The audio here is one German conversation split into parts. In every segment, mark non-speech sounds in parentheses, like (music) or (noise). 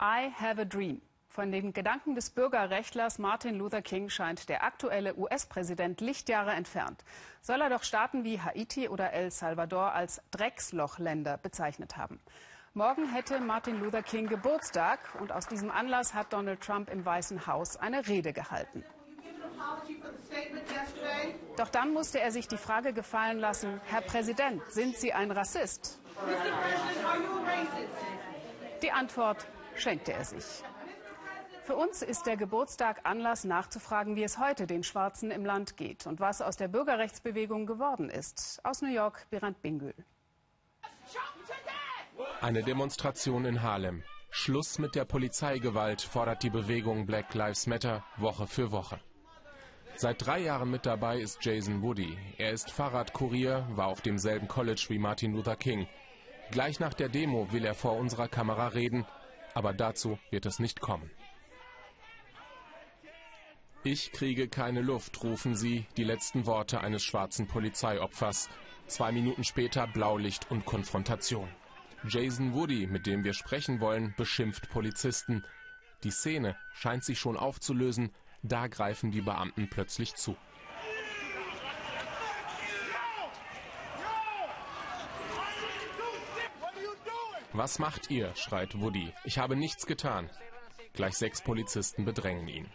I have a dream. Von den Gedanken des Bürgerrechtlers Martin Luther King scheint der aktuelle US-Präsident Lichtjahre entfernt. Soll er doch Staaten wie Haiti oder El Salvador als Dreckslochländer bezeichnet haben. Morgen hätte Martin Luther King Geburtstag und aus diesem Anlass hat Donald Trump im Weißen Haus eine Rede gehalten. Doch dann musste er sich die Frage gefallen lassen, Herr Präsident, sind Sie ein Rassist? Die Antwort schenkte er sich. Für uns ist der Geburtstag Anlass nachzufragen, wie es heute den Schwarzen im Land geht und was aus der Bürgerrechtsbewegung geworden ist. Aus New York, Birand Bingül. Eine Demonstration in Harlem. Schluss mit der Polizeigewalt fordert die Bewegung Black Lives Matter Woche für Woche. Seit drei Jahren mit dabei ist Jason Woody. Er ist Fahrradkurier, war auf demselben College wie Martin Luther King. Gleich nach der Demo will er vor unserer Kamera reden, aber dazu wird es nicht kommen. Ich kriege keine Luft, rufen sie, die letzten Worte eines schwarzen Polizeiopfers. Zwei Minuten später Blaulicht und Konfrontation. Jason Woody, mit dem wir sprechen wollen, beschimpft Polizisten. Die Szene scheint sich schon aufzulösen, da greifen die Beamten plötzlich zu. Was macht ihr? schreit Woody. Ich habe nichts getan. Gleich sechs Polizisten bedrängen ihn.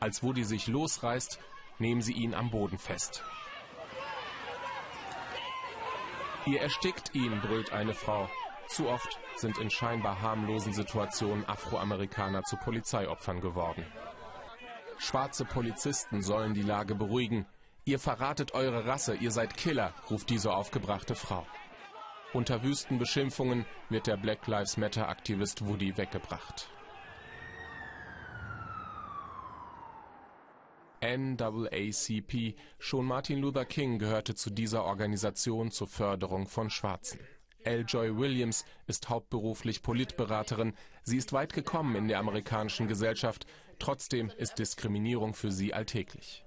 Als Woody sich losreißt, nehmen sie ihn am Boden fest. Ihr erstickt ihn, brüllt eine Frau. Zu oft sind in scheinbar harmlosen Situationen Afroamerikaner zu Polizeiopfern geworden. Schwarze Polizisten sollen die Lage beruhigen. Ihr verratet eure Rasse, ihr seid Killer, ruft diese aufgebrachte Frau. Unter wüsten Beschimpfungen wird der Black Lives Matter Aktivist Woody weggebracht. NAACP, schon Martin Luther King gehörte zu dieser Organisation zur Förderung von Schwarzen. L. Joy Williams ist hauptberuflich Politberaterin. Sie ist weit gekommen in der amerikanischen Gesellschaft. Trotzdem ist Diskriminierung für sie alltäglich.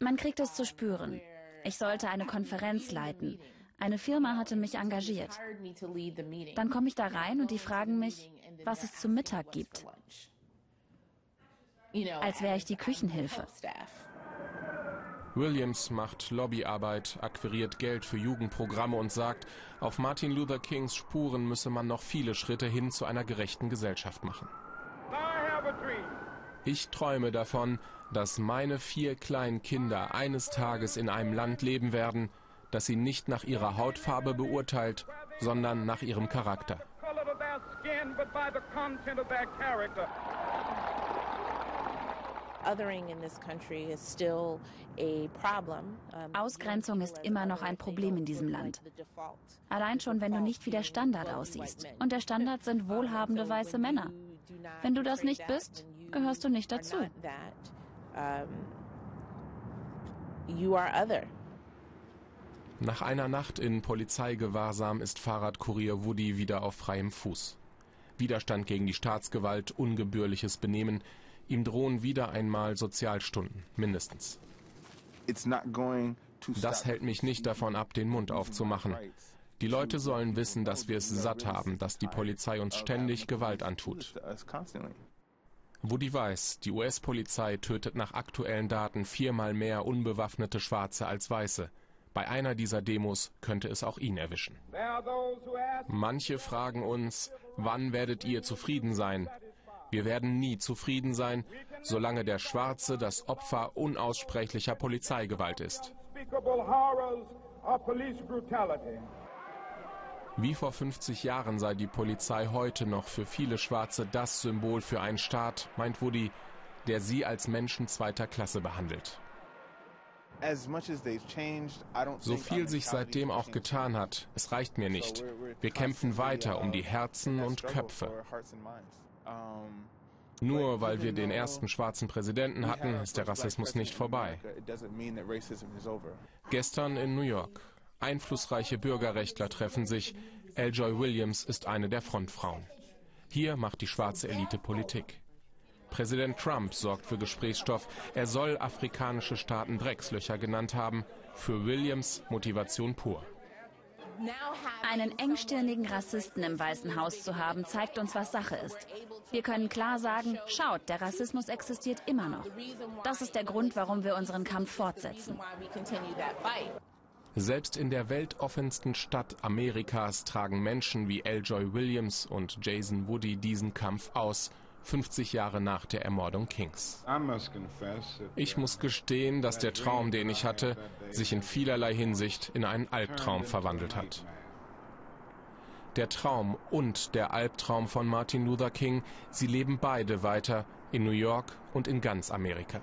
Man kriegt es zu spüren. Ich sollte eine Konferenz leiten. Eine Firma hatte mich engagiert. Dann komme ich da rein und die fragen mich, was es zum Mittag gibt. Als wäre ich die Küchenhilfe. Williams macht Lobbyarbeit, akquiriert Geld für Jugendprogramme und sagt, auf Martin Luther Kings Spuren müsse man noch viele Schritte hin zu einer gerechten Gesellschaft machen. Ich träume davon, dass meine vier kleinen Kinder eines Tages in einem Land leben werden, das sie nicht nach ihrer Hautfarbe beurteilt, sondern nach ihrem Charakter. Ausgrenzung ist immer noch ein Problem in diesem Land. Allein schon, wenn du nicht wie der Standard aussiehst. Und der Standard sind (laughs) wohlhabende weiße Männer. Wenn du das nicht bist, gehörst du nicht dazu. Nach einer Nacht in Polizeigewahrsam ist Fahrradkurier Woody wieder auf freiem Fuß. Widerstand gegen die Staatsgewalt, ungebührliches Benehmen, Ihm drohen wieder einmal Sozialstunden, mindestens. Das hält mich nicht davon ab, den Mund aufzumachen. Die Leute sollen wissen, dass wir es satt haben, dass die Polizei uns ständig Gewalt antut. Woody weiß, die US-Polizei tötet nach aktuellen Daten viermal mehr unbewaffnete Schwarze als Weiße. Bei einer dieser Demos könnte es auch ihn erwischen. Manche fragen uns, wann werdet ihr zufrieden sein? Wir werden nie zufrieden sein, solange der Schwarze das Opfer unaussprechlicher Polizeigewalt ist. Wie vor 50 Jahren sei die Polizei heute noch für viele Schwarze das Symbol für einen Staat, meint Woody, der sie als Menschen zweiter Klasse behandelt. So viel sich seitdem auch getan hat, es reicht mir nicht. Wir kämpfen weiter um die Herzen und Köpfe. Nur weil wir den ersten schwarzen Präsidenten hatten, ist der Rassismus nicht vorbei. Gestern in New York. Einflussreiche Bürgerrechtler treffen sich. L. Joy Williams ist eine der Frontfrauen. Hier macht die schwarze Elite Politik. Präsident Trump sorgt für Gesprächsstoff. Er soll afrikanische Staaten Dreckslöcher genannt haben. Für Williams Motivation pur. Einen engstirnigen Rassisten im Weißen Haus zu haben, zeigt uns, was Sache ist. Wir können klar sagen, schaut, der Rassismus existiert immer noch. Das ist der Grund, warum wir unseren Kampf fortsetzen. Selbst in der weltoffensten Stadt Amerikas tragen Menschen wie L. Joy Williams und Jason Woody diesen Kampf aus, 50 Jahre nach der Ermordung Kings. Ich muss gestehen, dass der Traum, den ich hatte, sich in vielerlei Hinsicht in einen Albtraum verwandelt hat. Der Traum und der Albtraum von Martin Luther King, sie leben beide weiter in New York und in ganz Amerika.